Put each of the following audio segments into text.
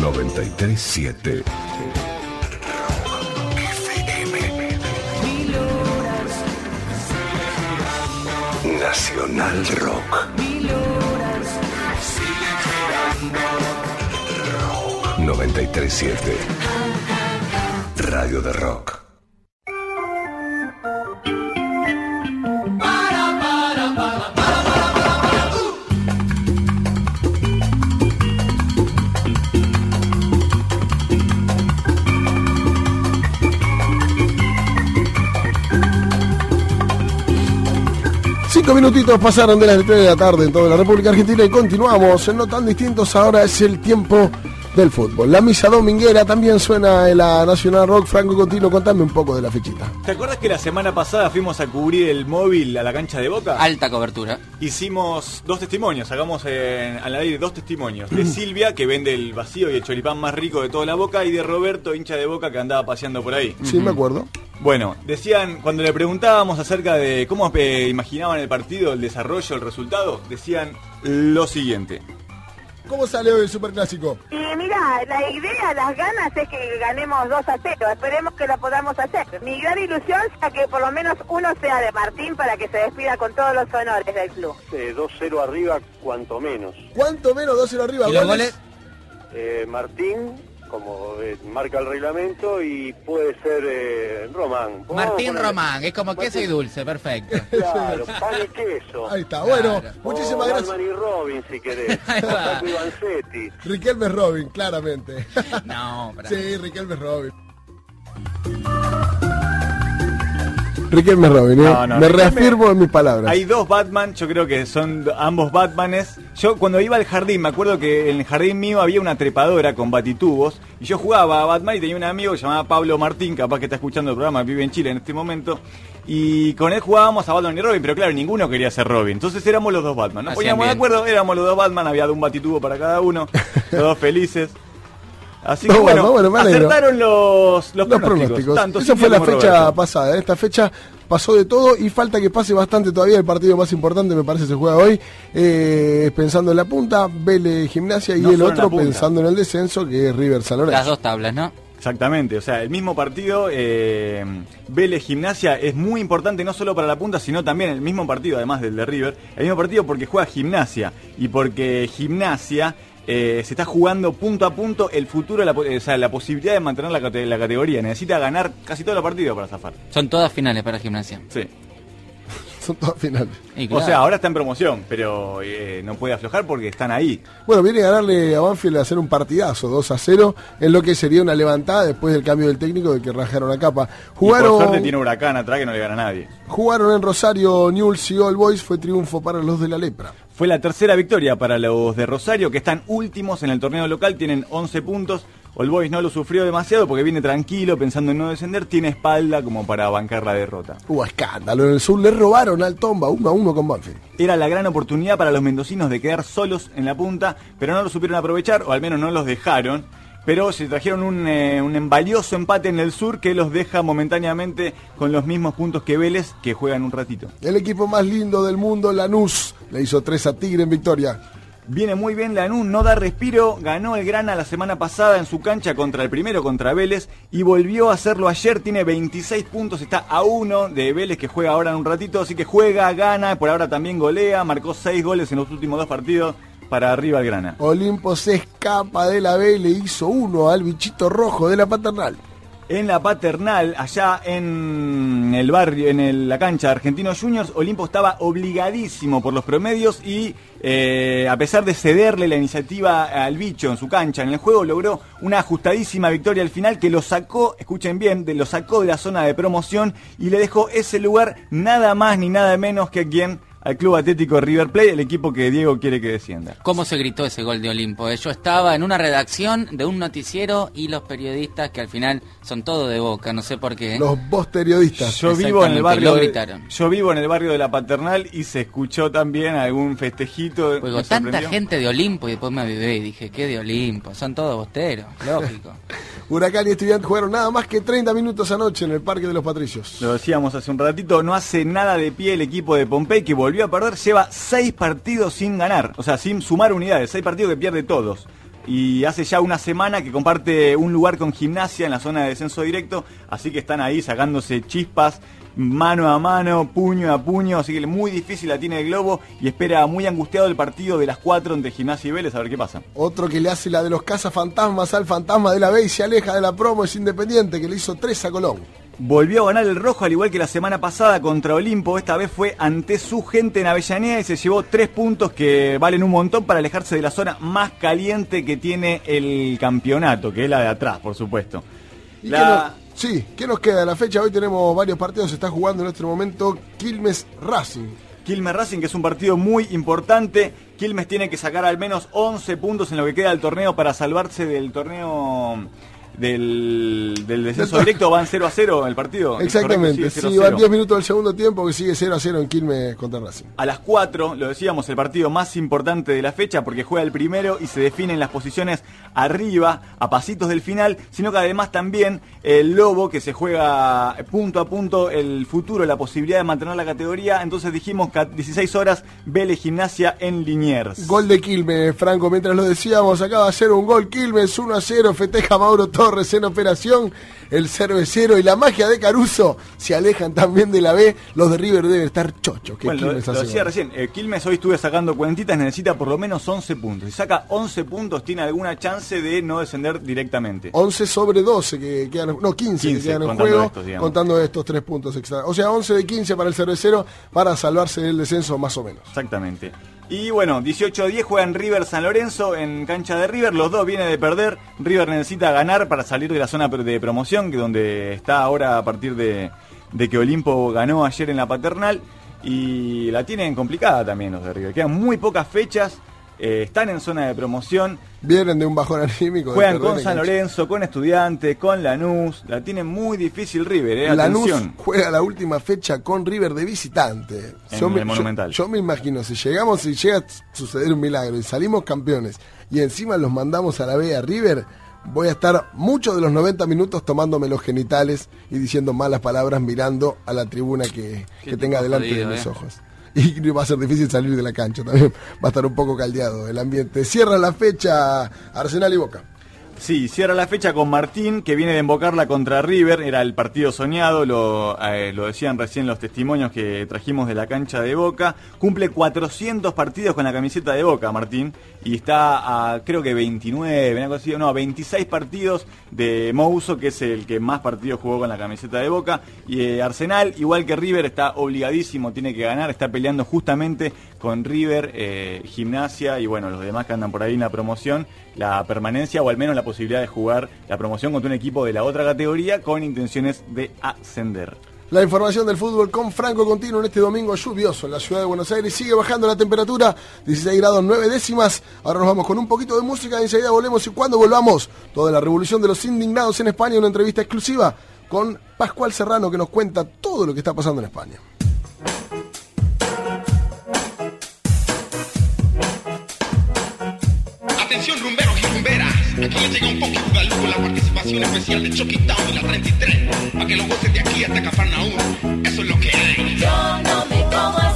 937 Nacional Rock. 937 Radio de Rock. Minutitos pasaron de las 3 de la tarde en toda la República Argentina y continuamos no tan distintos. Ahora es el tiempo del fútbol. La misa dominguera también suena en la Nacional Rock. Franco Continuo, contame un poco de la fechita. ¿Te acuerdas que la semana pasada fuimos a cubrir el móvil a la cancha de Boca? Alta cobertura. Hicimos dos testimonios, sacamos en, al aire dos testimonios. De Silvia, que vende el vacío y el choripán más rico de toda la Boca, y de Roberto, hincha de Boca, que andaba paseando por ahí. Sí, me acuerdo. Bueno, decían, cuando le preguntábamos acerca de cómo eh, imaginaban el partido, el desarrollo, el resultado, decían lo siguiente. ¿Cómo sale hoy el Superclásico? Y mira, la idea, las ganas es que ganemos 2 a 0. Esperemos que lo podamos hacer. Mi gran ilusión es que por lo menos uno sea de Martín para que se despida con todos los honores del club. 2-0 arriba, cuanto menos. ¿Cuánto menos 2-0 arriba? ¿Y los goles? Eh, Martín, como eh, marca el reglamento, y puede ser eh, Román. Martín Román, es como queso y dulce, perfecto. Claro, pan y queso. Ahí está, bueno, Claro. muchísimas O gracias. Batman y Robin, si querés. Riquelme Robin, claramente. No, pero... sí, Riquelme Robin. Riquelme Robin, ¿eh? No, no, me Riquelme- reafirmo en mis palabras. Hay dos Batman, yo creo que son ambos Batmanes. Yo cuando iba al jardín, me acuerdo que en el jardín mío había una trepadora con batitubos y yo jugaba a Batman y tenía un amigo que se llamaba Pablo Martín, capaz que está escuchando el programa, vive en Chile en este momento. Y con él jugábamos a Batman y Robin, pero claro, ninguno quería ser Robin. Entonces éramos los dos Batman. Nos poníamos de acuerdo, éramos los dos Batman, había un batitubo para cada uno, los dos felices. Así No, que bueno, bueno, bueno, me alegro. acertaron los, los, los pronósticos. Esa fue la fecha Roberto. pasada. En esta fecha pasó de todo y falta que pase bastante todavía. El partido más importante, me parece, se juega hoy. Eh, pensando en la punta, Vélez Gimnasia y No el otro pensando en el descenso, que es River San Lorenzo. Las dos tablas, ¿no? Exactamente, o sea, el mismo partido, eh, Vélez Gimnasia es muy importante no solo para la punta, sino también el mismo partido, además del de River, el mismo partido porque juega Gimnasia y porque Gimnasia eh, se está jugando punto a punto el futuro, la, o sea, la posibilidad de mantener la, cate- la categoría. Necesita ganar casi todos los partidos para zafar. Son todas finales para gimnasia. Sí. Son todas finales. O sea, ahora está en promoción, pero eh, no puede aflojar porque están ahí. Bueno, viene a ganarle a Banfield a hacer un partidazo, 2 a 0, en lo que sería una levantada después del cambio del técnico de que rajaron la capa. Y Jugaron, por suerte tiene Huracán atrás que no le gana a nadie. jugaron en Rosario Newell's y All Boys, fue triunfo para los de la lepra. Fue la tercera victoria para los de Rosario, que están últimos en el torneo local, tienen 11 puntos. All Boys no lo sufrió demasiado porque viene tranquilo, pensando en no descender, tiene espalda como para bancar la derrota. Hubo escándalo, en el sur le robaron al Tomba 1 a 1 con Banfield. Era la gran oportunidad para los mendocinos de quedar solos en la punta, pero no lo supieron aprovechar, o al menos no los dejaron. Pero se trajeron un, eh, un valioso empate en el sur que los deja momentáneamente con los mismos puntos que Vélez, que juegan un ratito. El equipo más lindo del mundo, Lanús, le hizo 3 a Tigre en victoria. Viene muy bien Lanús, no da respiro, ganó el Grana la semana pasada en su cancha contra el primero, contra Vélez, y volvió a hacerlo ayer, tiene 26 puntos, está a uno de Vélez que juega ahora en un ratito, así que juega, gana, por ahora también golea, marcó 6 goles en los últimos dos partidos para arriba el Grana. Olimpo se escapa de la B, le hizo uno al bichito rojo de la paternal. En la paternal, allá en el barrio, en el- la cancha de Argentinos Juniors, Olimpo estaba obligadísimo por los promedios y eh, a pesar de cederle la iniciativa al bicho en su cancha, en el juego logró una ajustadísima victoria al final que lo sacó, escuchen bien, de, lo sacó de la zona de promoción y le dejó ese lugar nada más ni nada menos que a quien al Club Atlético River Plate, el equipo que Diego quiere que descienda. ¿Cómo se gritó ese gol de Olimpo? Eh, Yo estaba en una redacción de un noticiero y los periodistas, que al final son todos de boca, no sé por qué. Los vos periodistas. Yo vivo en el barrio lo de- yo vivo en el barrio de la Paternal y se escuchó también algún festejito. Pues tanta gente de Olimpo y después me avivé y dije, ¿qué de Olimpo? Son todos bosteros, lógico. Huracán y Estudiantes jugaron nada más que 30 minutos anoche en el Parque de los Patricios. Lo decíamos hace un ratito, no hace nada de pie el equipo de Pompey que volvió a perder, lleva seis partidos sin ganar, o sea, sin sumar unidades, seis partidos que pierde todos. y hace ya una semana que comparte un lugar con gimnasia en la zona de descenso directo, así que están ahí sacándose chispas mano a mano, puño a puño, así que muy difícil la tiene el Globo y espera muy angustiado el partido de las cuatro entre Gimnasia y Vélez, a ver qué pasa. Otro que le hace la de los cazafantasmas al fantasma de la B y se aleja de la promo es Independiente, que le hizo tres a Colón. Volvió a ganar el rojo al igual que la semana pasada contra Olimpo. Esta vez fue ante su gente en Avellaneda y se llevó tres puntos que valen un montón para alejarse de la zona más caliente que tiene el campeonato, que es la de atrás, por supuesto. ¿Y La- qué nos- sí, ¿qué nos queda? La fecha, hoy tenemos varios partidos, se está jugando en este momento Quilmes Racing. Quilmes Racing, que es un partido muy importante. Quilmes tiene que sacar al menos 11 puntos en lo que queda del torneo para salvarse del torneo del, del descenso directo. Van 0 a 0 el partido. ¿Es Exactamente, sí, Sigue 0 a van 0. 10 minutos del segundo tiempo que sigue 0 a 0 en Quilmes contra Racing. A las 4, lo decíamos, el partido más importante de la fecha porque juega el primero y se definen las posiciones arriba, a pasitos del final, sino que además también el Lobo que se juega punto a punto el futuro, la posibilidad de mantener la categoría. Entonces dijimos que a 16 horas Vélez Gimnasia en Liniers. Gol de Quilmes, Franco, mientras lo decíamos, acaba de hacer un gol Quilmes, 1 a 0, festeja Mauro Torres en operación, el cervecero y la magia de Caruso se alejan también de la B, los de River deben estar chochos, que Bueno, lo, Quilmes lo decía recién, eh, Quilmes hoy estuve sacando cuentitas, necesita por lo menos 11 puntos. Si saca 11 puntos, tiene alguna chance de no descender directamente. 11 sobre 12 que quedan, no 15, 15, que quedan en contando juego, estos, contando estos tres puntos extra. O sea, 11 de 15 para el cervecero para salvarse del descenso más o menos. Exactamente. Y bueno, 18 a 10 juegan River San Lorenzo en cancha de River. Los dos vienen de perder. River necesita ganar para salir de la zona de promoción, que donde está ahora a partir de, de que Olimpo ganó ayer en la paternal. Y la tienen complicada también los de River. Quedan muy pocas fechas. Eh, están en zona de promoción. Vienen de un bajón anímico. Juegan con San. Lorenzo, con Estudiantes, con Lanús. La tienen muy difícil River, eh. Lanús Atención. juega la última fecha con River de visitante. En el Monumental. Yo, me imagino, si llegamos y llega a suceder un milagro y salimos campeones y encima los mandamos a la B a River, voy a estar muchos de los 90 minutos tomándome los genitales y diciendo malas palabras mirando a la tribuna que, que tenga delante jodido, de mis eh. ojos. Y va a ser difícil salir de la cancha también. Va a estar un poco caldeado el ambiente. Cierra la fecha Arsenal y Boca. Sí, cierra la fecha con Martín, que viene de embocarla contra River, era el partido soñado, lo, eh, lo decían recién los testimonios que trajimos de la cancha de Boca. Cumple 400 partidos con la camiseta de Boca, Martín, y está a creo que 29, una cosa así, no, 26 partidos de Mouso, que es el que más partidos jugó con la camiseta de Boca. Y eh, Arsenal, igual que River, está obligadísimo, tiene que ganar, está peleando justamente con River, eh, Gimnasia y bueno, los demás que andan por ahí en la promoción, la permanencia o al menos la posibilidad de jugar la promoción contra un equipo de la otra categoría con intenciones de ascender. La información del fútbol con Franco Continuo en este domingo lluvioso en la ciudad de Buenos Aires. Sigue bajando la temperatura, 16 grados 9 décimas. Ahora nos vamos con un poquito de música y enseguida volvemos. Y cuando volvamos, toda la revolución de los indignados en España, una entrevista exclusiva con Pascual Serrano que nos cuenta todo lo que está pasando en España. Aquí les llega un poquito de con la participación especial de Town y la 33, para que lo gocen de aquí hasta Cafarnaúm, eso es lo que hay. Yo no me como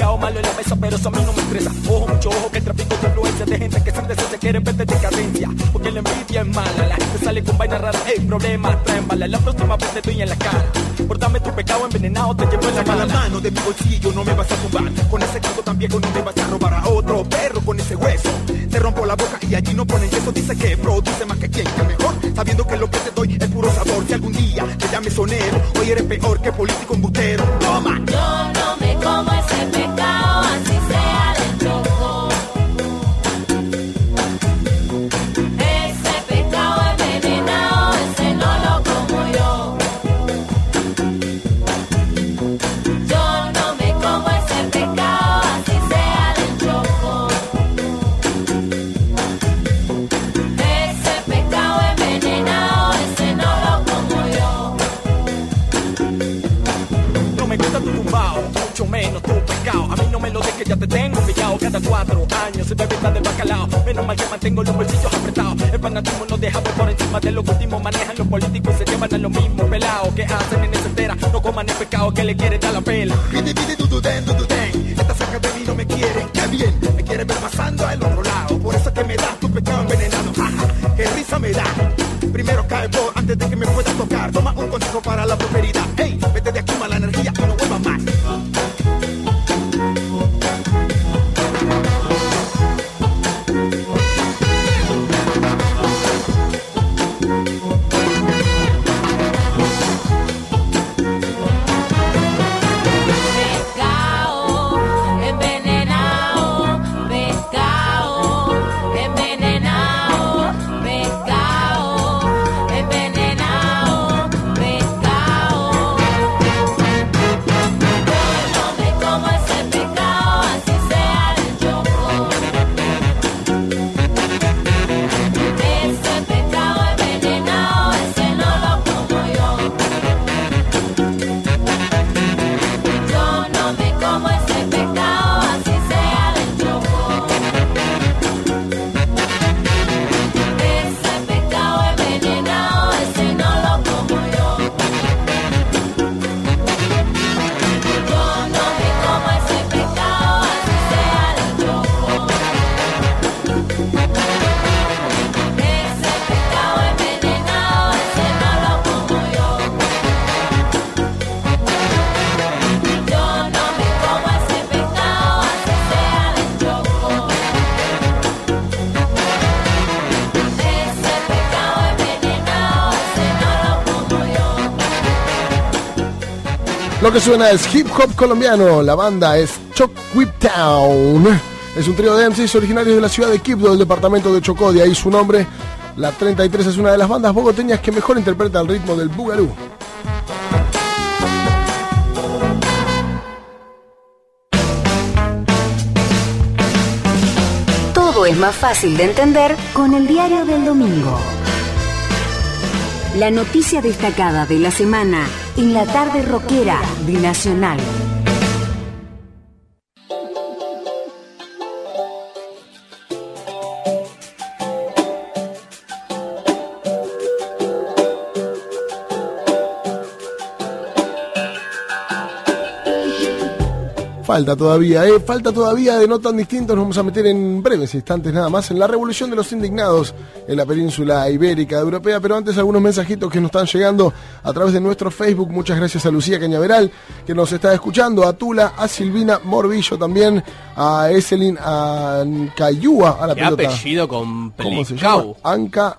malo en la mesa, pero eso a mí no me estresa. Ojo, mucho ojo, que el tráfico de influencia de gente que sin deseo se quiere verte decadencia. Porque la envidia es mala, la gente sale con vainas raras, hey, problemas traen bala. La próxima vez te estoy en la cara. Por darme tu pecado envenenado, te llevo en la mala. mano de mi bolsillo, no me vas a tumbar. Con ese canto tan viejo no me vas a robar a otro perro con ese hueso. Te rompo la boca y allí no ponen eso. Dice que produce más que quien, que mejor. Sabiendo que lo que te doy es puro sabor. Si algún día te llames sonero, hoy eres peor que político embustero. Toma. Como ese pecado, así sea de choco. Ese pecado es venenado, ese no lo como yo. Yo no me como ese pecado, así sea el choco. Ese pecado es venenado, ese no lo como yo. No me gusta tu tumbao del choco. Ese pecado envenenado, ese no lo me del choco. ya te tengo pillado cada cuatro años. Se bebe del bacalao. Menos mal que mantengo los bolsillos apretados. El fanatismo no deja ver por encima de lo que último manejan los políticos y se llevan a lo mismo pelado que hacen en esa entera. No coman el pecado que le quiere dar la pela. Pide, pide, dududen, dududen. Esta cerca de mí no me quieren, qué bien. Me quieren ver pasando al otro lado. Por eso es que me das tu pecado envenenado. Jaja, qué risa me da. Primero cae vos antes de que me puedas tocar. Toma un consejo para la prosperidad. Hey, vete de aquí mala energía suena es hip hop colombiano. La banda es Choc Town. Es un trío de MCs originarios de la ciudad de Quibdó, del departamento de Chocó. De ahí su nombre. La 33 es una de las bandas bogoteñas que mejor interpreta el ritmo del bugalú. Todo es más fácil de entender con el diario del domingo. La noticia destacada de la semana en la tarde rockera de Falta todavía, ¿eh? Falta todavía de no tan distintos. Nos vamos a meter en breves instantes nada más en la revolución de los indignados en la península ibérica europea. Pero antes, algunos mensajitos que nos están llegando a través de nuestro Facebook. Muchas gracias a Lucía Cañaveral que nos está escuchando, a Tula, a Silvina Morbillo también, a Eselin Ancayúa, a la Qué pelota. apellido con ¿Cómo se llama? Anca.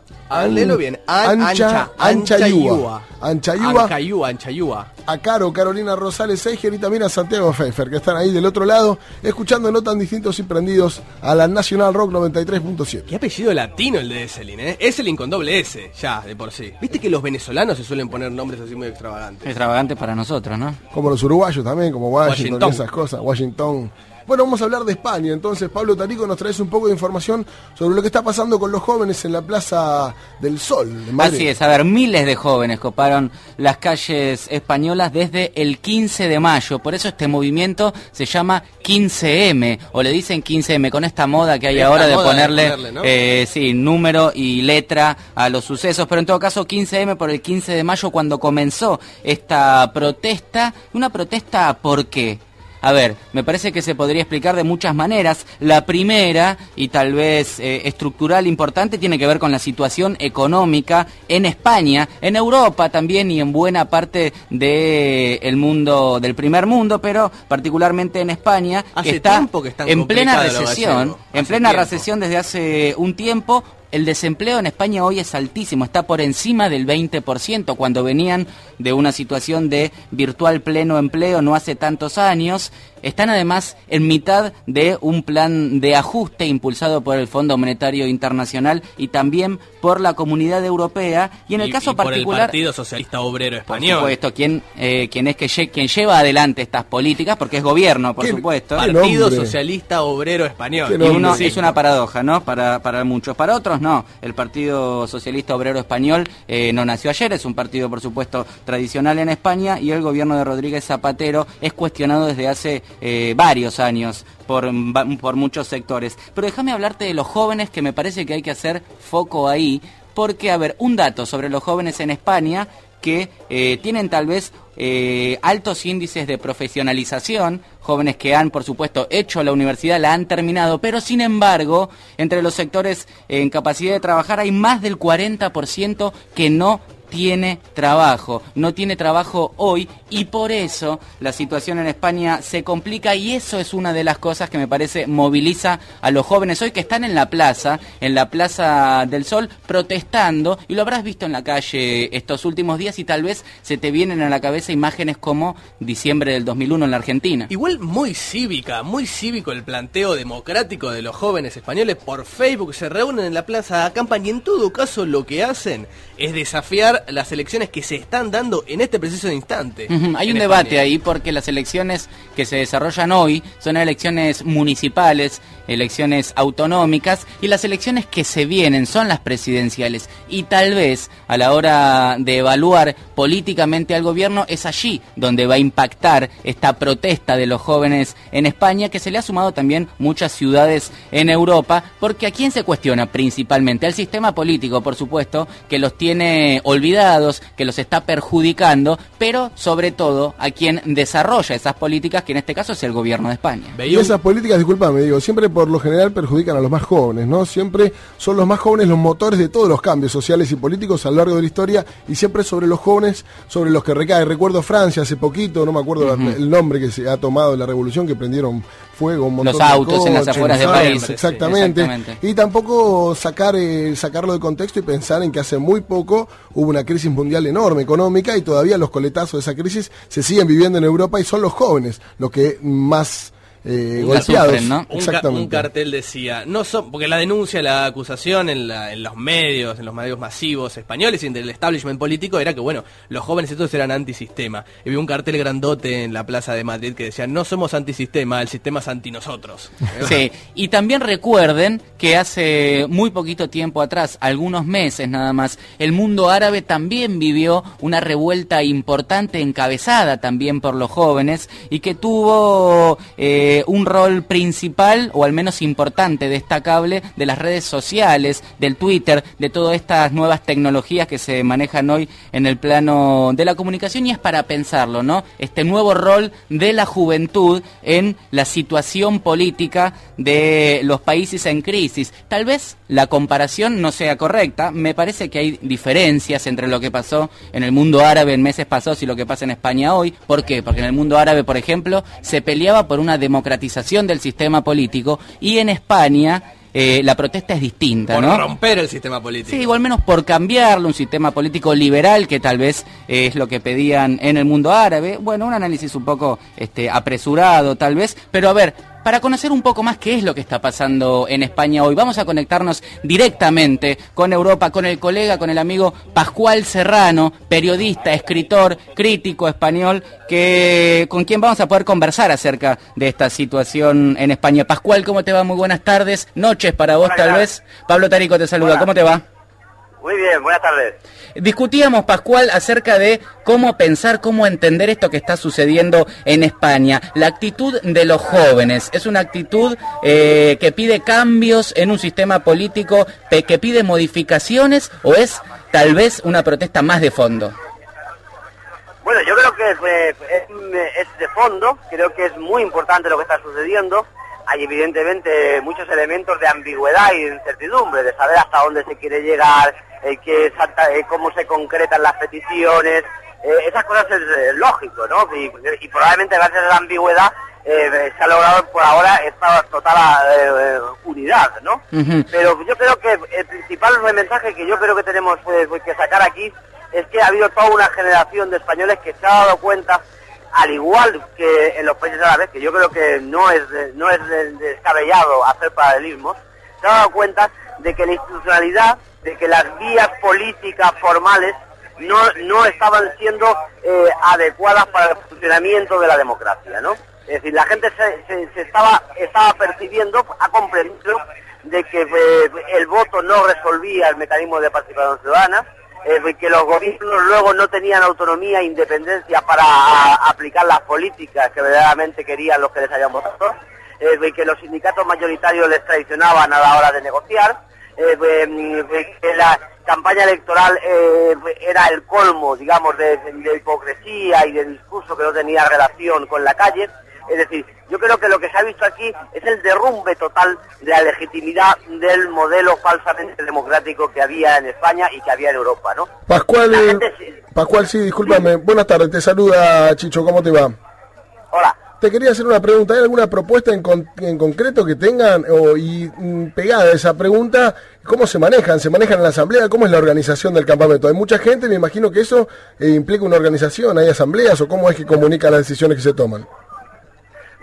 Léelo bien. An- Ancha, ancha, Anchayúa. Anchayúa. Ancayúa, Anchayúa. a Caro, Carolina Rosales Seiger y también a Santiago Pfeiffer, que están ahí del otro lado, escuchando no tan distintos y prendidos a la Nacional Rock 93.7. Qué apellido latino el de Esselin, ¿eh? Esselin con doble S, ya, de por sí. Viste que los venezolanos se suelen poner nombres así muy extravagantes. Extravagante para nosotros, ¿no? Como los uruguayos también, como Washington, Washington. y esas cosas, Washington. Bueno, vamos a hablar de España. Entonces, Pablo Tarico nos traes un poco de información sobre lo que está pasando con los jóvenes en la Plaza del Sol. Madrid. Así es, a ver, miles de jóvenes coparon las calles españolas desde el 15 de mayo. Por eso este movimiento se llama 15M, o le dicen 15M, con esta moda que hay Esta ahora de de ponerle, ponerle, ¿no? eh, sí, número y letra a los sucesos. Pero en todo caso, 15M por el 15 de mayo, cuando comenzó esta protesta. ¿Una protesta por qué? A ver, me parece que se podría explicar de muchas maneras. La primera, y tal vez eh, estructural importante, tiene que ver con la situación económica en España, en Europa también y en buena parte del mundo, del primer mundo, pero particularmente en España, Hace que está que en plena recesión, en plena tiempo. recesión desde hace un tiempo. El desempleo en España hoy es altísimo, está por encima del 20%, cuando venían de una situación de virtual pleno empleo no hace tantos años. Están además en mitad de un plan de ajuste impulsado por el Fondo Monetario Internacional y también por la Comunidad Europea. Y en el Y- caso y por el particular... Partido Socialista Obrero Por Español. supuesto, quien, eh, quien es que lle- quien lleva adelante estas políticas, porque es gobierno, por ¿Qué- supuesto. qué Partido nombre? Socialista Obrero Español. Y nombre. uno, Sí. es una paradoja, ¿no? Para, para muchos. Para otros no. El Partido Socialista Obrero Español eh, no nació ayer, es un partido, por supuesto, tradicional en España y el gobierno de Rodríguez Zapatero es cuestionado desde hace eh, varios años por, por muchos sectores. Pero déjame hablarte de los jóvenes que me parece que hay que hacer foco ahí, porque, a ver, un dato sobre los jóvenes en España que eh, tienen tal vez eh, altos índices de profesionalización, jóvenes que han, por supuesto, hecho la universidad, la han terminado, pero sin embargo, entre los sectores en capacidad de trabajar hay más del 40% que no tiene trabajo, no tiene trabajo hoy y por eso la situación en España se complica y eso es una de las cosas que me parece moviliza a los jóvenes hoy que están en la plaza, en la Plaza del Sol, protestando y lo habrás visto en la calle estos últimos días y tal vez se te vienen a la cabeza imágenes como diciembre del 2001 en la Argentina. Igual muy cívica, muy cívico el planteo democrático de los jóvenes españoles por Facebook, se reúnen en la plaza, acampan y en todo caso lo que hacen es desafiar las elecciones que se están dando en este preciso instante. Hay un debate ahí porque las elecciones que se desarrollan hoy son elecciones municipales, elecciones autonómicas y las elecciones que se vienen son las presidenciales. Y tal vez a la hora de evaluar políticamente al gobierno es allí donde va a impactar esta protesta de los jóvenes en España que se le ha sumado también muchas ciudades en Europa porque a quién se cuestiona principalmente al sistema político por supuesto que los tiene olvidados que los está perjudicando pero sobre todo a quien desarrolla esas políticas que en este caso es el gobierno de España Y esas políticas, disculpame, digo, siempre por lo general perjudican a los más jóvenes, ¿no? Siempre son los más jóvenes los motores de todos los cambios sociales y políticos a lo largo de la historia y siempre sobre los jóvenes, sobre los que recae. Recuerdo Francia hace poquito, no me acuerdo el nombre que se ha tomado de la revolución, que prendieron fuego un montón Los de autos en las coches, afueras de los París. Exactamente. Y tampoco sacar eh, sacarlo de contexto y pensar en que hace muy poco hubo una crisis mundial enorme económica y todavía los coletazos de esa crisis se siguen viviendo en Europa y son los jóvenes los que más eh, golpeados. sufren, ¿no? Un, ca- Exactamente. un cartel decía, no son, porque la denuncia, la acusación en, la- en los medios, en los medios masivos españoles y entre el establishment político era que, bueno, los jóvenes estos eran antisistema. Y vi un cartel grandote en la plaza de Madrid que decía, no somos antisistema, el sistema es anti nosotros. Sí, y también recuerden que hace muy poquito tiempo atrás, algunos meses nada más, el mundo árabe también vivió una revuelta importante encabezada también por los jóvenes y que tuvo eh, un rol principal o al menos importante, destacable de las redes sociales, del Twitter, de todas estas nuevas tecnologías que se manejan hoy en el plano de la comunicación y es para pensarlo, ¿no? Este nuevo rol de la juventud en la situación política de los países en crisis. Tal vez la comparación no sea correcta, me parece que hay diferencias entre lo que pasó en el mundo árabe en meses pasados y lo que pasa en España hoy. ¿Por qué? Porque en el mundo árabe, por ejemplo, se peleaba por una democratización del sistema político y en España eh, la protesta es distinta, Por ¿no? romper el sistema político. Sí, o al menos por cambiarlo, un sistema político liberal, que tal vez eh, es lo que pedían en el mundo árabe. Bueno, un análisis un poco este, apresurado, tal vez. Pero a ver, para conocer un poco más qué es lo que está pasando en España hoy, vamos a conectarnos directamente con Europa, con el colega, con el amigo Pascual Serrano, periodista, escritor, crítico español, que con quien vamos a poder conversar acerca de esta situación en España. Pascual, ¿cómo te va? Muy buenas tardes, noches para vos Hola, tal vez. Pablo Tarico te saluda, Hola. ¿cómo te va? Muy bien, buenas tardes. Discutíamos, Pascual, acerca de cómo pensar, cómo entender esto que está sucediendo en España. La actitud de los jóvenes es una actitud eh, que pide cambios en un sistema político, que pide modificaciones o es tal vez una protesta más de fondo. Bueno, yo creo que es, eh, es, es de fondo, creo que es muy importante lo que está sucediendo. Hay evidentemente muchos elementos de ambigüedad y de incertidumbre, de saber hasta dónde se quiere llegar, eh, qué exacta- eh, cómo se concretan las peticiones. Eh, esas cosas es eh, lógico, ¿no? Y, y probablemente gracias a la ambigüedad se ha logrado por ahora esta total unidad, ¿no? Pero yo creo que el principal mensaje que yo creo que tenemos que sacar aquí es que ha habido toda una generación de españoles que se ha dado cuenta, al igual que en los países árabes, que yo creo que no es, no es de- descabellado hacer paralelismos, se ha dado cuenta de que la institucionalidad, de que las vías políticas formales no, no estaban siendo eh, adecuadas para el funcionamiento de la democracia, ¿no? Es decir, la gente se, se- estaba, estaba percibiendo, ha comprendido de que eh, el voto no resolvía el mecanismo de participación ciudadana, eh, que los gobiernos luego no tenían autonomía e independencia para aplicar las políticas que verdaderamente querían los que les habían votado, eh, que los sindicatos mayoritarios les traicionaban a la hora de negociar, que la campaña electoral eh, era el colmo, digamos, de, de hipocresía y de discurso que no tenía relación con la calle. Es decir, yo creo que lo que se ha visto aquí es el derrumbe total de la legitimidad del modelo falsamente democrático que había en España y que había en Europa, ¿no? Pascual, Pascual, sí, discúlpame. Buenas tardes, te saluda Chicho, ¿cómo te va? Hola. Te quería hacer una pregunta. ¿Hay alguna propuesta en, con- en concreto que tengan? O, y mm, pegada a esa pregunta, ¿cómo se manejan? ¿Se manejan en la asamblea? ¿Cómo es la organización del campamento? Hay mucha gente, me imagino que eso eh, implica una organización. ¿Hay asambleas o cómo es que comunican las decisiones que se toman?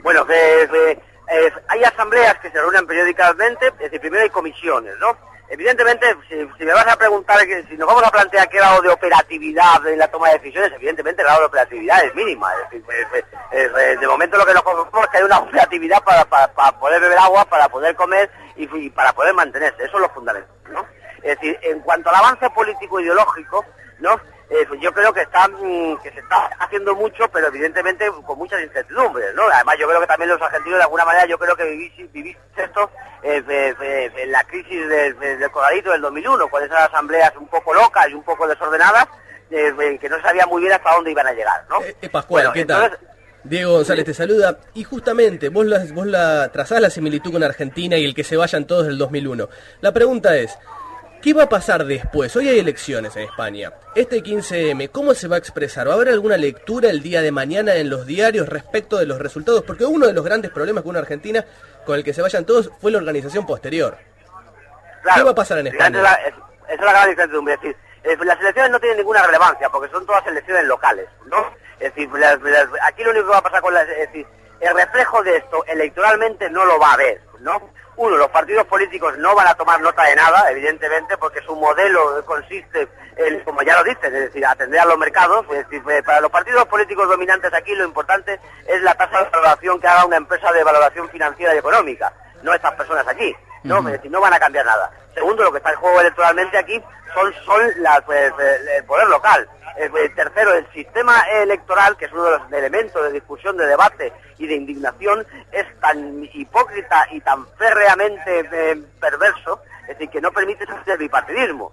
Bueno, hay asambleas que se reúnen periódicamente, es decir, primero hay comisiones, ¿no? Evidentemente, si, me vas a preguntar, si nos vamos a plantear qué grado de operatividad en la toma de decisiones, evidentemente el grado de operatividad es mínima. Pues, eh, eh, de momento lo que nos conocemos es que hay una operatividad para poder beber agua, para poder comer y, y para poder mantenerse. Eso es lo fundamental, ¿no? Es decir, en cuanto al avance político ideológico, ¿no? Eh, yo creo que está mm, que se está haciendo mucho, pero evidentemente con muchas incertidumbres, ¿no? Además yo creo que también los argentinos de alguna manera yo creo que vivís, vivís esto eh, de- de la crisis de- de- del Corralito del 2001, con esas asambleas un poco locas y un poco desordenadas, eh, eh, que no sabía muy bien hasta dónde iban a llegar, ¿no? Eh, Pascual, Bueno, ¿qué tal? entonces- Diego González te saluda. Y justamente, vos la, vos la trazás la similitud con Argentina y el que se vayan todos del 2001. La pregunta es, ¿qué va a pasar después? Hoy hay elecciones en España. Este 15M, ¿cómo se va a expresar? ¿Va a haber alguna lectura el día de mañana en los diarios respecto de los resultados? Porque uno de los grandes problemas con Argentina, con el que se vayan todos, fue la organización posterior. Claro, ¿Qué va a pasar en España? es- es la gran incertidumbre. Es decir, eh, las elecciones no tienen ninguna relevancia porque son todas elecciones locales, ¿no? Es decir, las- las- aquí lo único que va a pasar con las... Es decir, el reflejo de esto electoralmente no lo va a haber, ¿no? Uno, los partidos políticos no van a tomar nota de nada, evidentemente, porque su modelo consiste en, como ya lo dicen, es decir, atender a los mercados. Es decir, eh, para los partidos políticos dominantes aquí lo importante es la tasa de valoración que haga una empresa de valoración financiera y económica, no estas personas aquí. ¿no? Es decir, no van a cambiar nada. Segundo, lo que está en juego electoralmente aquí son, son pues, eh, el poder local. Eh, eh, tercero, el sistema electoral, que es uno de los elementos de discusión, de debate y de indignación, es tan hipócrita y tan férreamente eh, perverso, es decir, que no permite el bipartidismo.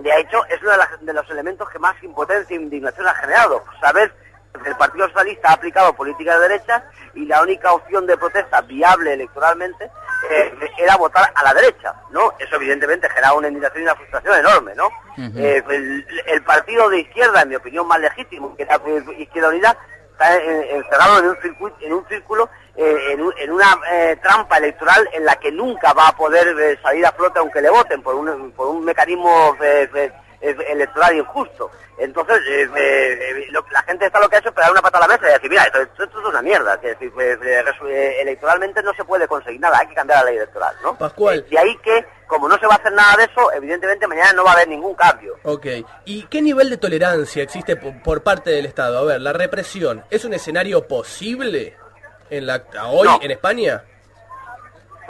De hecho, es uno de, las- de los elementos que más impotencia e indignación ha generado. Saber el Partido Socialista ha aplicado políticas de derecha y la única opción de protesta viable electoralmente eh, era votar a la derecha, ¿no? Eso evidentemente genera una indignación y una frustración enorme, ¿no? Eh, el, el partido de izquierda, en mi opinión, más legítimo, que es la Izquierda Unida, está en- encerrado en un, circuito, en un círculo, eh, en, un- en una eh, trampa electoral en la que nunca va a poder eh, salir a flote aunque le voten por un, por un mecanismo eh, electoral injusto. Entonces, eh, eh, lo- la gente está lo que ha hecho es pegar una pata a la mesa y decir, mira, esto, esto- esto es una mierda. que, pues, eh, eh, electoralmente no se puede conseguir nada, hay que cambiar la ley electoral, ¿no? Pascual. De ahí que, como no se va a hacer nada de eso, evidentemente mañana no va a haber ningún cambio. Ok. ¿Y qué nivel de tolerancia existe por, por parte del Estado? A ver, la represión, ¿es un escenario posible en la, hoy No. en España?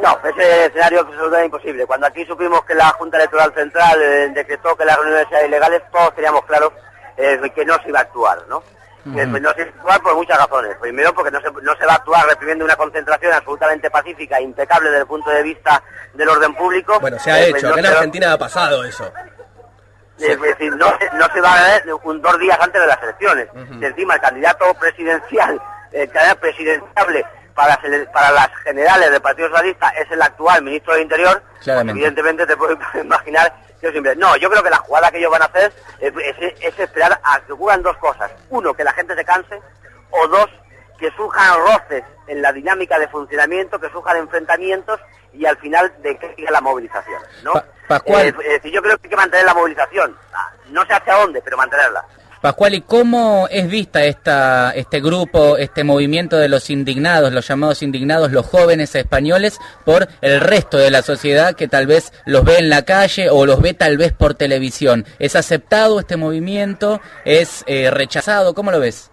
No, ese escenario es absolutamente imposible. Cuando aquí supimos que la Junta Electoral Central eh, decretó que las reuniones eran ilegales, todos teníamos claro eh, que no se iba a actuar, ¿no? Pues no se iba a actuar por muchas razones. Primero, porque no se, no se va a actuar reprimiendo una concentración absolutamente pacífica, impecable desde el punto de vista del orden público. Bueno, se ha Eh, hecho. no Acá en va- Argentina ha pasado eso. es decir, no, se- no se va a ver un, dos días antes de las elecciones. Encima el candidato presidencial, el candidato presidenciable para, para las generales del Partido Socialista es el actual ministro del Interior. Claramente. Evidentemente te puedes imaginar que es simple. No, yo creo que la jugada que ellos van a hacer es, es- es esperar a que ocurran dos cosas. Uno, que la gente se canse. O dos, que surjan roces en la dinámica de funcionamiento, que surjan enfrentamientos y al final de que siga la movilización. ¿no? Pa-. Eh, es decir, yo creo que hay que mantener la movilización. Ah, No sé hacia dónde, pero mantenerla. Pascual, ¿y cómo es vista esta, este grupo, este movimiento de los indignados, los llamados indignados, los jóvenes españoles, por el resto de la sociedad que tal vez los ve en la calle o los ve tal vez por televisión? ¿Es aceptado este movimiento? ¿Es eh, rechazado? ¿Cómo lo ves?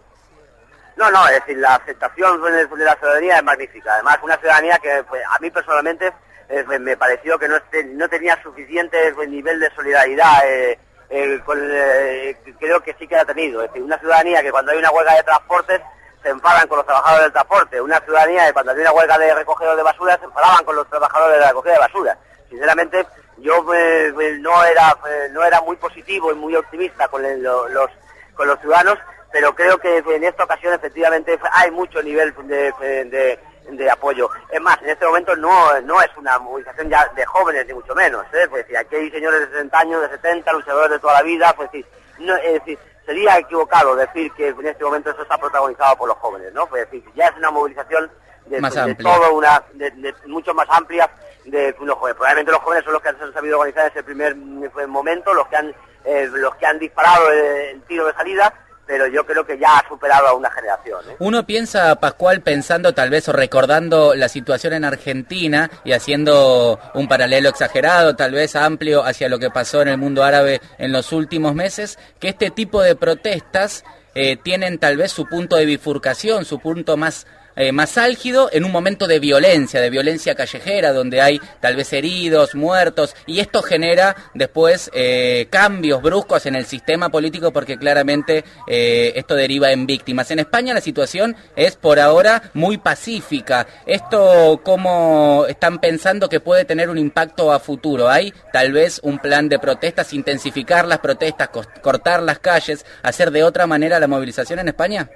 No, no, es decir, la aceptación de la ciudadanía es magnífica. Además, una ciudadanía que pues, a mí personalmente eh, me- pareció que no, tenía suficiente eh, nivel de solidaridad. eh, eh, eh, creo que sí que ha tenido. Una ciudadanía que cuando hay una huelga de transportes se enfadan con los trabajadores del transporte. Una ciudadanía que cuando hay una huelga de recogedor de basura se enfadaban con los trabajadores de la recogida de basura. Sinceramente, yo eh, no era no era muy positivo y muy optimista con los con los ciudadanos, pero creo que en esta ocasión efectivamente hay mucho nivel de- de apoyo. Es más, en este momento no, no es una movilización ya de jóvenes, ni mucho menos. ¿eh? Pues, decir, aquí hay señores de 60 años, de 70, luchadores de toda la vida, pues sí, no, es decir, sería equivocado decir que en este momento eso está protagonizado por los jóvenes, ¿no? Pues decir, ya es una movilización de, Más de amplia. todo una, de, de mucho más amplia de unos jóvenes. Probablemente los jóvenes son los que han sabido organizar ese primer mm, momento, los que han, eh, los que han disparado el tiro de salida, pero yo creo que ya ha superado a una generación. ¿eh? Uno piensa, Pascual, pensando tal vez o recordando la situación en Argentina y haciendo un paralelo exagerado, tal vez amplio, hacia lo que pasó en el mundo árabe en los últimos meses, que este tipo de protestas eh, tienen tal vez su punto de bifurcación, su punto más eh, más álgido en un momento de violencia, de violencia callejera, donde hay tal vez heridos, muertos, y esto genera después eh, cambios bruscos en el sistema político porque claramente eh, esto deriva en víctimas. En España la situación es por ahora muy pacífica. ¿Esto cómo están pensando que puede tener un impacto a futuro? ¿Hay tal vez un plan de protestas, intensificar las protestas, cortar las calles, hacer de otra manera la movilización en España?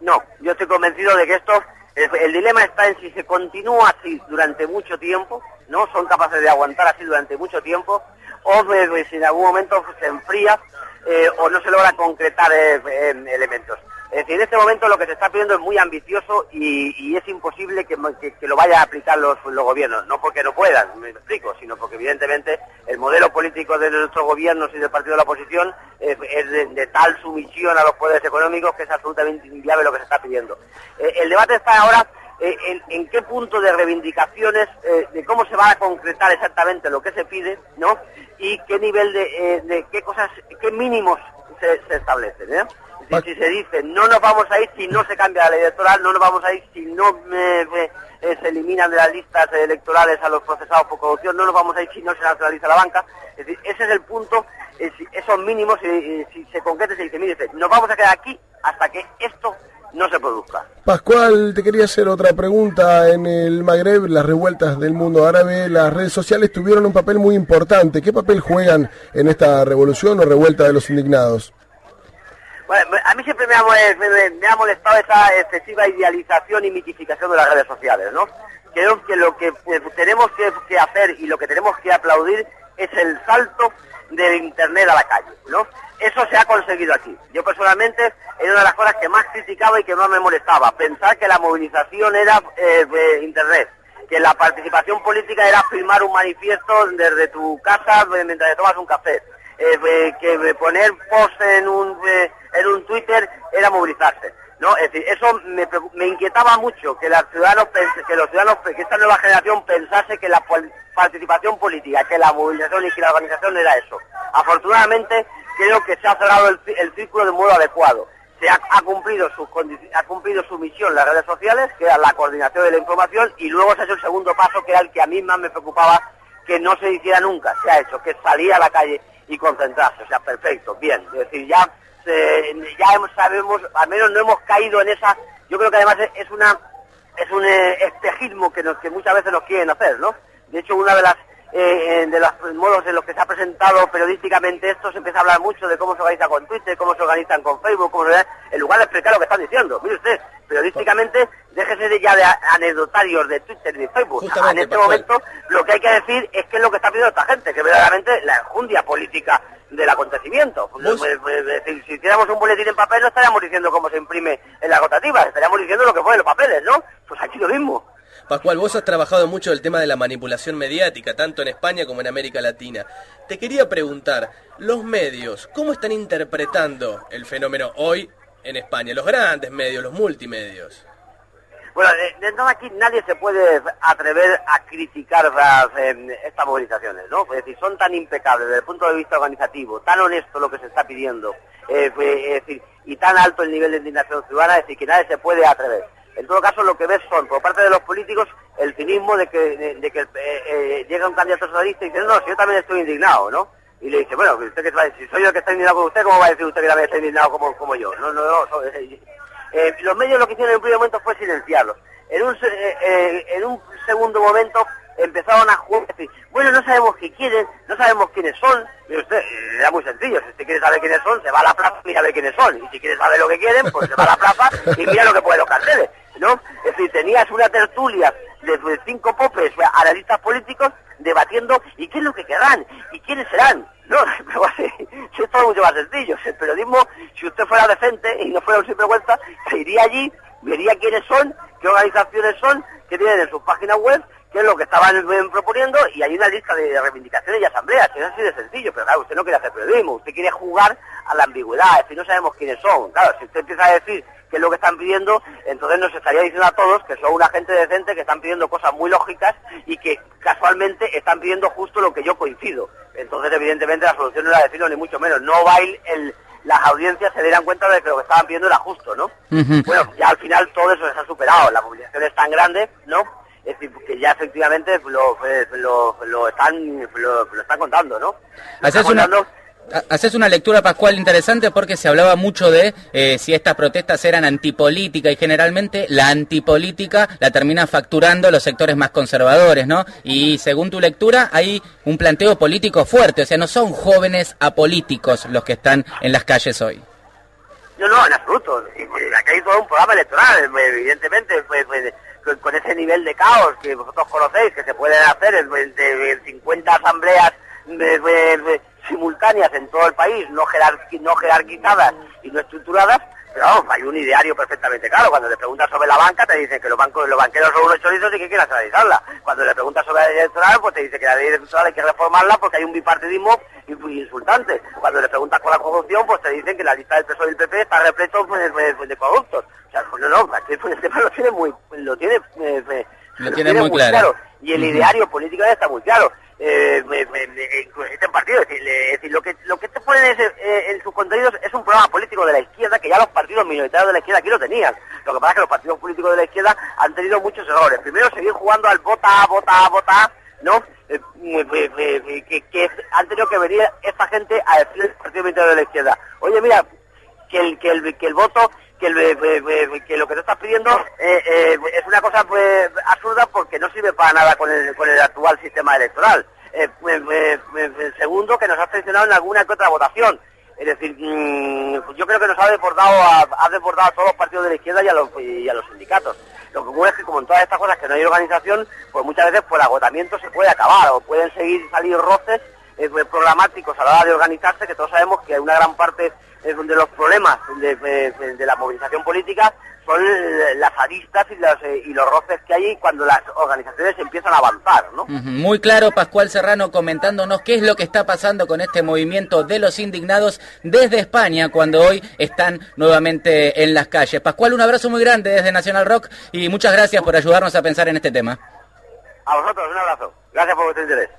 No, yo estoy convencido de que esto, el, dilema está en si se continúa así durante mucho tiempo, ¿no? Son capaces de aguantar así durante mucho tiempo, o si en algún momento se enfría eh, o no se logra concretar eh, em, elementos. En este momento lo que se está pidiendo es muy ambicioso y, es imposible que, que- lo vayan a aplicar los, los gobiernos. No porque no puedan, me explico, sino porque evidentemente el modelo político de nuestros gobiernos y del partido de la oposición es de, tal sumisión a los poderes económicos que es absolutamente inviable lo que se está pidiendo. Eh, el debate está ahora eh, en, qué punto de reivindicaciones, eh, de cómo se va a concretar exactamente lo que se pide, ¿no? Y qué nivel de, de qué cosas, qué mínimos se, se establecen, ¿eh? Si, si se dice, no nos vamos a ir si no se cambia la ley electoral, no nos vamos a ir si no eh, eh, se eliminan de las listas electorales a los procesados por corrupción, no nos vamos a ir si no se nacionaliza la banca. Es decir, ese es el punto, eh, si- esos mínimos, si se concreta se dice, mire, nos vamos a quedar aquí hasta que esto no se produzca. Pascual, te quería hacer otra pregunta. En el Magreb, las revueltas del mundo árabe, las redes sociales tuvieron un papel muy importante. ¿Qué papel juegan en esta revolución o revuelta de los indignados? Bueno, a mí siempre me ha, molestado esa excesiva idealización y mitificación de las redes sociales, ¿no? Creo que lo que eh, tenemos que, hacer y lo que tenemos que aplaudir es el salto del Internet a la calle, ¿no? Eso se ha conseguido aquí. Yo personalmente era una de las cosas que más criticaba y que más me molestaba, pensar que la movilización era eh, Internet, que la participación política era firmar un manifiesto desde tu casa mientras te tomas un café que eh, poner post en un eh, en un Twitter era movilizarse no es decir eso me, inquietaba mucho que los ciudadanos que que esta nueva generación pensase que la participación política que la movilización y que la organización era eso. Afortunadamente creo que se ha cerrado el, el círculo de modo adecuado. Se ha, ha cumplido su ha cumplido su misión las redes sociales que era la coordinación de la información y luego se ha hecho el segundo paso que era el que a mí más me preocupaba que no se hiciera nunca, se ha hecho, que salir a la calle y concentrarse, o sea, perfecto, bien, es decir, ya, se- ya sabemos, al menos no hemos caído en esa, yo creo que además es- es una, es un eh, espejismo que, nos, que muchas veces nos quieren hacer, ¿no? De hecho, una de las, eh, de los modos en los que se ha presentado periodísticamente esto, se empieza a hablar mucho de cómo se organiza con Twitter, cómo se organizan con Facebook, cómo se, en lugar de explicar lo que están diciendo. Mire usted, periodísticamente, déjese de ya de anecdotarios de Twitter y de Facebook. Justamente, en este momento, lo que hay que decir es qué es lo que está pidiendo esta gente, que verdaderamente la enjundia política del acontecimiento. Pues, pues, pues, es decir, si hiciéramos un boletín en papel no estaríamos diciendo cómo se imprime en la rotativa, estaríamos diciendo lo que pone en los papeles, ¿no? Pues aquí lo mismo. Pascual, vos has trabajado mucho el tema de la manipulación mediática, tanto en España como en América Latina. Te quería preguntar, los medios, ¿cómo están interpretando el fenómeno hoy en España? Los grandes medios, los multimedios. Bueno, de, de entrada aquí nadie se puede atrever a criticar eh, estas movilizaciones, ¿no? Es decir, son tan impecables desde el punto de vista organizativo, tan honesto lo que se está pidiendo, eh, es decir, y tan alto el nivel de indignación ciudadana, es decir, que nadie se puede atrever. En todo caso, lo que ves son, por parte de los políticos, el cinismo de que, eh, eh, llega un candidato socialista y dice, no, si yo también estoy indignado, ¿no? Y le dice, bueno, usted si soy yo el que está indignado con usted, ¿cómo va a decir usted que también está indignado como, yo? No, no, no. eh, los medios lo que hicieron en un primer momento fue silenciarlos. En un, segundo momento empezaron a jugar, decir, bueno, no sabemos qué quieren, no sabemos quiénes son. Y usted, era muy sencillo, si usted quiere saber quiénes son, se va a la plaza mira a ver quiénes son. Y si quiere saber lo que quieren, pues se va a la plaza y mira lo que pueden los carteles, tenías una tertulia de cinco popes, analistas políticos, debatiendo, ¿y qué es lo que querrán? ¿Y quiénes serán? No, es todo mucho más sencillo. El periodismo, si usted fuera decente y no fuera un sinvergüenza, se iría allí, vería quiénes son, qué organizaciones son, qué tienen en sus páginas web, qué es lo que estaban proponiendo, y hay una lista de reivindicaciones y asambleas, es así de sencillo, pero claro, usted no quiere hacer periodismo, usted quiere jugar a la ambigüedad, es decir, no sabemos quiénes son. Claro, si usted empieza a decir qué es lo que están pidiendo, entonces nos estaría diciendo a todos que son una gente decente que están pidiendo cosas muy lógicas y que casualmente están pidiendo justo lo que yo coincido. Entonces, evidentemente, la solución no era decirlo ni mucho menos. No va a ir el, las audiencias se dieran cuenta de que lo que estaban pidiendo era justo, ¿no? Bueno, ya al final todo eso se ha superado. La movilización es tan grande, ¿no? Es decir, que ya efectivamente lo, eh, lo, lo están lo, lo están contando, ¿no? Están contando haces una lectura, Pascual, interesante porque se hablaba mucho de eh, si estas protestas eran antipolítica y generalmente la antipolítica la termina facturando los sectores más conservadores, ¿no? Y según tu lectura hay un planteo político fuerte, o sea, no son jóvenes apolíticos los que están en las calles hoy. No, no, en absoluto. Aquí hay todo un programa electoral, evidentemente, pues, con, ese nivel de caos que vosotros conocéis, que se pueden hacer en, en- de 50 asambleas simultáneas en todo el país, no, jerarqui- no jerarquizadas y no estructuradas, pero vamos, hay un ideario perfectamente claro. Cuando le preguntas sobre la banca, te dicen que los bancos, los banqueros son unos chorizos y que quieren nacionalizarla. Cuando le preguntas sobre la ley electoral, pues te dice que la ley electoral hay que reformarla porque hay un bipartidismo insultante. Cuando le preguntas por la corrupción, pues te dicen que la lista del PSOE y el PP está repleto pues, pues, de corruptos. O sea, pues no, no, aquí pues, el tema lo tiene muy, lo tiene, eh, eh, Lo tiene muy claro. Y el ideario político ya está muy claro. Eh, me- este partido, es decir, lo que lo que te ponen es, eh, en sus contenidos es un programa político de la izquierda que ya los partidos minoritarios de la izquierda aquí lo tenían. Lo que pasa es que los partidos políticos de la izquierda han tenido muchos errores. Primero, seguir jugando al vota, vota, vota, ¿no? Eh, que, que han tenido que venir esta gente a decir al partido minoritario de la izquierda. Oye, mira, que el que el que el voto que el, eh, eh, que lo que te estás pidiendo eh, eh, es una cosa pues absurda porque no sirve para nada con el con el actual sistema electoral. Eh, pues, eh, eh, segundo que nos has traicionado en alguna que otra votación. Es decir mm, yo creo que nos ha desbordado a, ha desbordado a todos los partidos de la izquierda y a los sindicatos. Lo que ocurre es que como en todas estas cosas que no hay organización pues muchas veces por agotamiento se puede acabar o pueden seguir salir roces eh, pues, programáticos a la hora de organizarse, que todos sabemos que una gran parte eh, de los problemas de, de- de la movilización política son las aristas y, eh, y los roces que hay cuando las organizaciones empiezan a avanzar, ¿no? Muy claro, Pascual Serrano comentándonos qué es lo que está pasando con este movimiento de los indignados desde España, cuando hoy están nuevamente en las calles. Pascual, un abrazo muy grande desde Nacional Rock y muchas gracias por ayudarnos a pensar en este tema. A vosotros, un abrazo. Gracias por vuestro interés.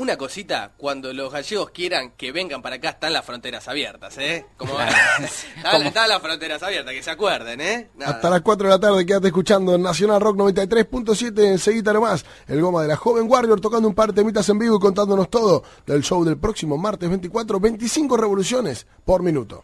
Una cosita, cuando los gallegos quieran que vengan para acá, están las fronteras abiertas, ¿eh? Como, están, están las fronteras abiertas, que se acuerden, ¿eh? Nada. Hasta las 4 de la tarde quédate escuchando en Nacional Rock 93.7 enseguida nomás. El goma de la joven Warrior tocando un par de temitas en vivo y contándonos todo del show del próximo martes 24, 25 revoluciones por minuto.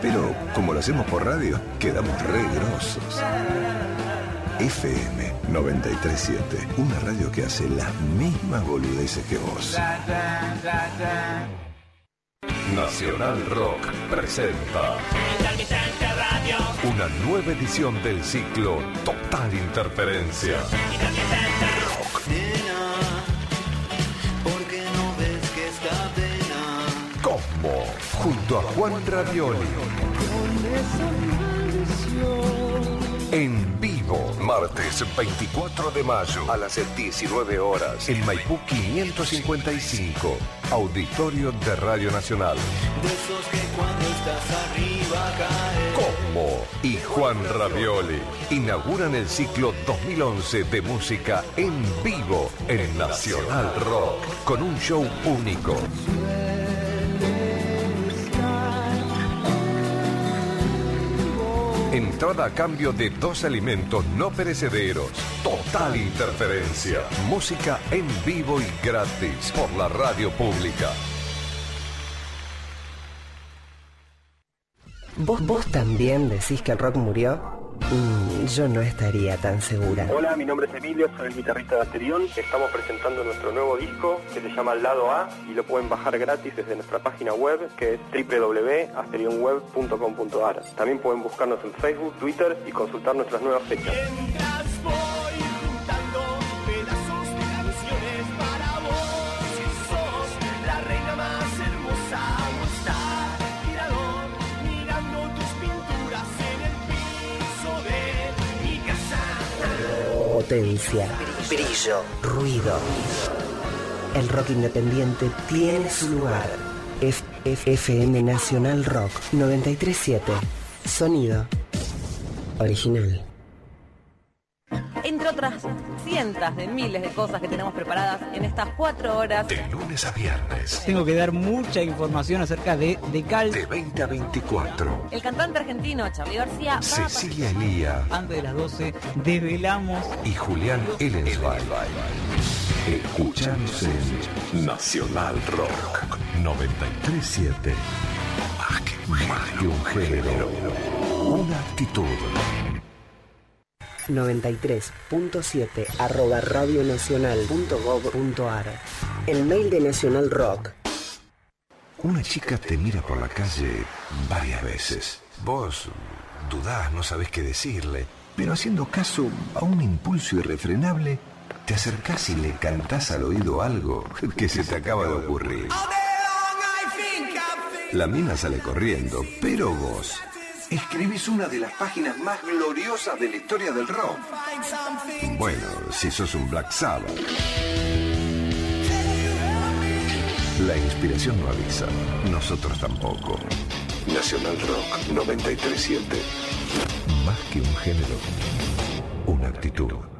Pero como lo hacemos por radio, quedamos re grosos. FM 937, una radio que hace las mismas boludeces que vos. Nacional Rock presenta una nueva edición del ciclo Total Interferencia. Junto a Juan Ravioli. En vivo, martes 24 de mayo a las 19 horas en Maipú 555, Auditorio de Radio Nacional. de esos que cuando estás arriba caen. Cosmo y Juan Ravioli inauguran el ciclo 2011 de música en vivo en Nacional Rock con un show único. Entrada a cambio de dos alimentos no perecederos. Total interferencia. Música en vivo y gratis por la radio pública. ¿Vos, ¿Vos también decís que el rock murió? Mm, yo no estaría tan segura. Hola, mi nombre es Emilio, soy el guitarrista de Asterión. Estamos presentando nuestro nuevo disco que se llama Lado A y lo pueden bajar gratis desde nuestra página web que es www.asterionweb.com.ar. También pueden buscarnos en Facebook, Twitter y consultar nuestras nuevas fechas. Potencia, brillo, ruido. El rock independiente tiene su lugar. F F- FM Nacional Rock 937. Sonido original. Entre otras cientos de miles de cosas que tenemos preparadas en estas cuatro horas. De lunes a viernes. Tengo que dar mucha información acerca de Decal. De 20 a 24. El cantante argentino Charlie García va a Cecilia Elía Antes de las 12 desvelamos y Julián Ellensweig. Escuchanos en Nacional Rock 937. Más que, más que un género, una actitud. 93.7 arroba radionacional.gov.ar El mail de Nacional Rock. Una chica te mira por la calle varias veces. Vos dudás, no sabés qué decirle, pero haciendo caso a un impulso irrefrenable, te acercás y le cantás al oído algo que se te acaba de ocurrir. La mina sale corriendo, pero vos escribís una de las páginas más gloriosas de la historia del rock. Bueno, si sos un Black Sabbath. La inspiración no avisa, nosotros tampoco. Nacional Rock 937. Más que un género, una actitud.